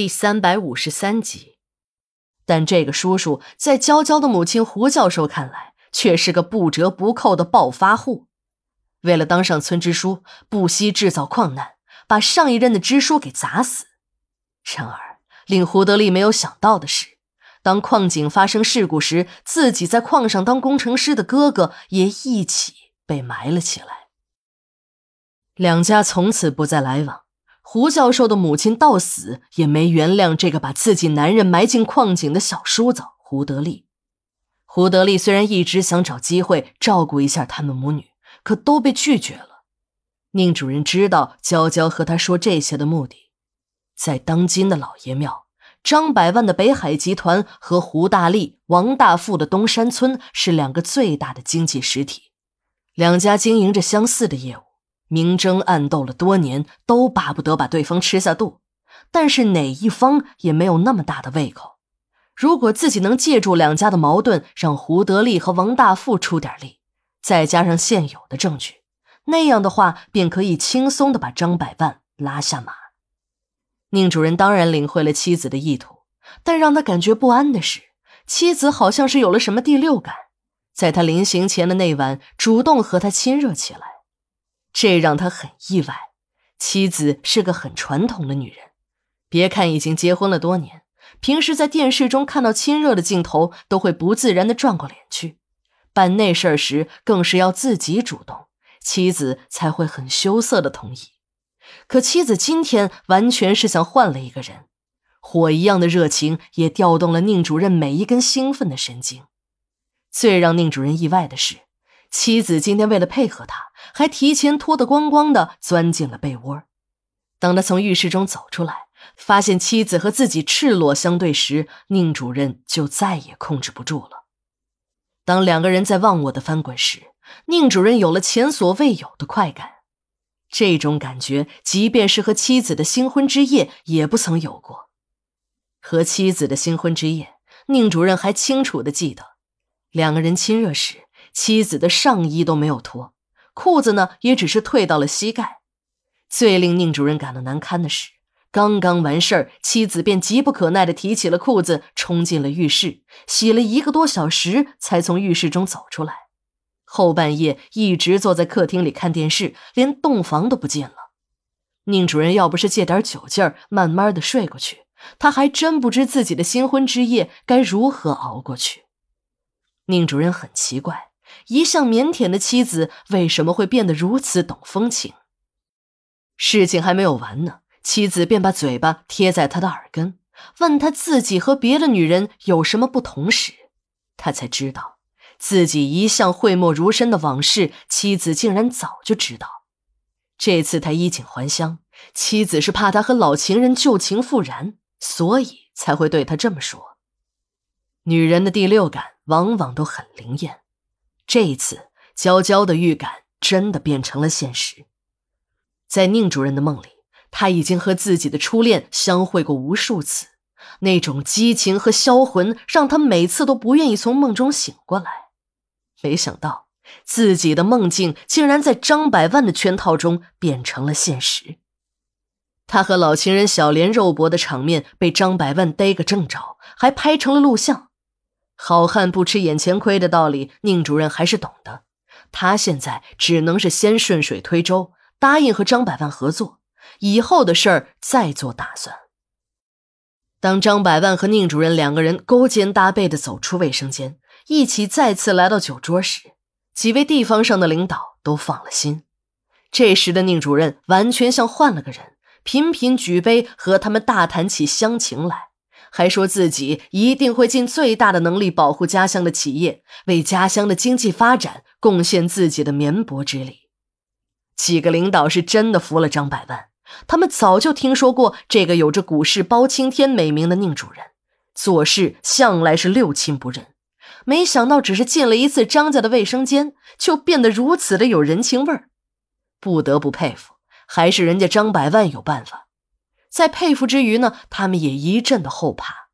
第三百五十三集，但这个叔叔在娇娇的母亲胡教授看来，却是个不折不扣的暴发户。为了当上村支书，不惜制造矿难，把上一任的支书给砸死。然而，令胡德利没有想到的是，当矿井发生事故时，自己在矿上当工程师的哥哥也一起被埋了起来。两家从此不再来往。胡教授的母亲到死也没原谅这个把自己男人埋进矿井的小叔子胡德利。胡德利虽然一直想找机会照顾一下他们母女，可都被拒绝了。宁主任知道娇娇和他说这些的目的，在当今的老爷庙，张百万的北海集团和胡大力、王大富的东山村是两个最大的经济实体，两家经营着相似的业务。明争暗斗了多年，都巴不得把对方吃下肚，但是哪一方也没有那么大的胃口。如果自己能借助两家的矛盾，让胡德利和王大富出点力，再加上现有的证据，那样的话便可以轻松的把张百万拉下马。宁主任当然领会了妻子的意图，但让他感觉不安的是，妻子好像是有了什么第六感，在他临行前的那晚，主动和他亲热起来。这让他很意外。妻子是个很传统的女人，别看已经结婚了多年，平时在电视中看到亲热的镜头，都会不自然的转过脸去。办那事儿时，更是要自己主动，妻子才会很羞涩的同意。可妻子今天完全是像换了一个人，火一样的热情也调动了宁主任每一根兴奋的神经。最让宁主任意外的是。妻子今天为了配合他，还提前脱得光光的钻进了被窝。当他从浴室中走出来，发现妻子和自己赤裸相对时，宁主任就再也控制不住了。当两个人在忘我的翻滚时，宁主任有了前所未有的快感。这种感觉，即便是和妻子的新婚之夜也不曾有过。和妻子的新婚之夜，宁主任还清楚的记得，两个人亲热时。妻子的上衣都没有脱，裤子呢也只是退到了膝盖。最令宁主任感到难堪的是，刚刚完事儿，妻子便急不可耐地提起了裤子，冲进了浴室，洗了一个多小时才从浴室中走出来。后半夜一直坐在客厅里看电视，连洞房都不进了。宁主任要不是借点酒劲儿，慢慢的睡过去，他还真不知自己的新婚之夜该如何熬过去。宁主任很奇怪。一向腼腆的妻子为什么会变得如此懂风情？事情还没有完呢，妻子便把嘴巴贴在他的耳根，问他自己和别的女人有什么不同时，他才知道自己一向讳莫如深的往事，妻子竟然早就知道。这次他衣锦还乡，妻子是怕他和老情人旧情复燃，所以才会对他这么说。女人的第六感往往都很灵验。这一次，娇娇的预感真的变成了现实。在宁主任的梦里，他已经和自己的初恋相会过无数次，那种激情和销魂让他每次都不愿意从梦中醒过来。没想到，自己的梦境竟然在张百万的圈套中变成了现实。他和老情人小莲肉搏的场面被张百万逮个正着，还拍成了录像。好汉不吃眼前亏的道理，宁主任还是懂的。他现在只能是先顺水推舟，答应和张百万合作，以后的事儿再做打算。当张百万和宁主任两个人勾肩搭背的走出卫生间，一起再次来到酒桌时，几位地方上的领导都放了心。这时的宁主任完全像换了个人，频频举杯和他们大谈起乡情来。还说自己一定会尽最大的能力保护家乡的企业，为家乡的经济发展贡献自己的绵薄之力。几个领导是真的服了张百万，他们早就听说过这个有着“股市包青天”美名的宁主任，做事向来是六亲不认。没想到只是进了一次张家的卫生间，就变得如此的有人情味儿。不得不佩服，还是人家张百万有办法。在佩服之余呢，他们也一阵的后怕，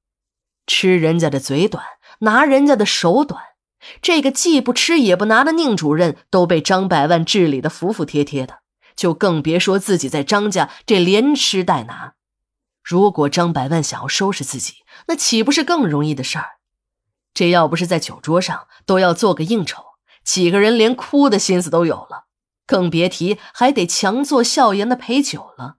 吃人家的嘴短，拿人家的手短。这个既不吃也不拿的宁主任都被张百万治理的服服帖帖的，就更别说自己在张家这连吃带拿。如果张百万想要收拾自己，那岂不是更容易的事儿？这要不是在酒桌上都要做个应酬，几个人连哭的心思都有了，更别提还得强作笑颜的陪酒了。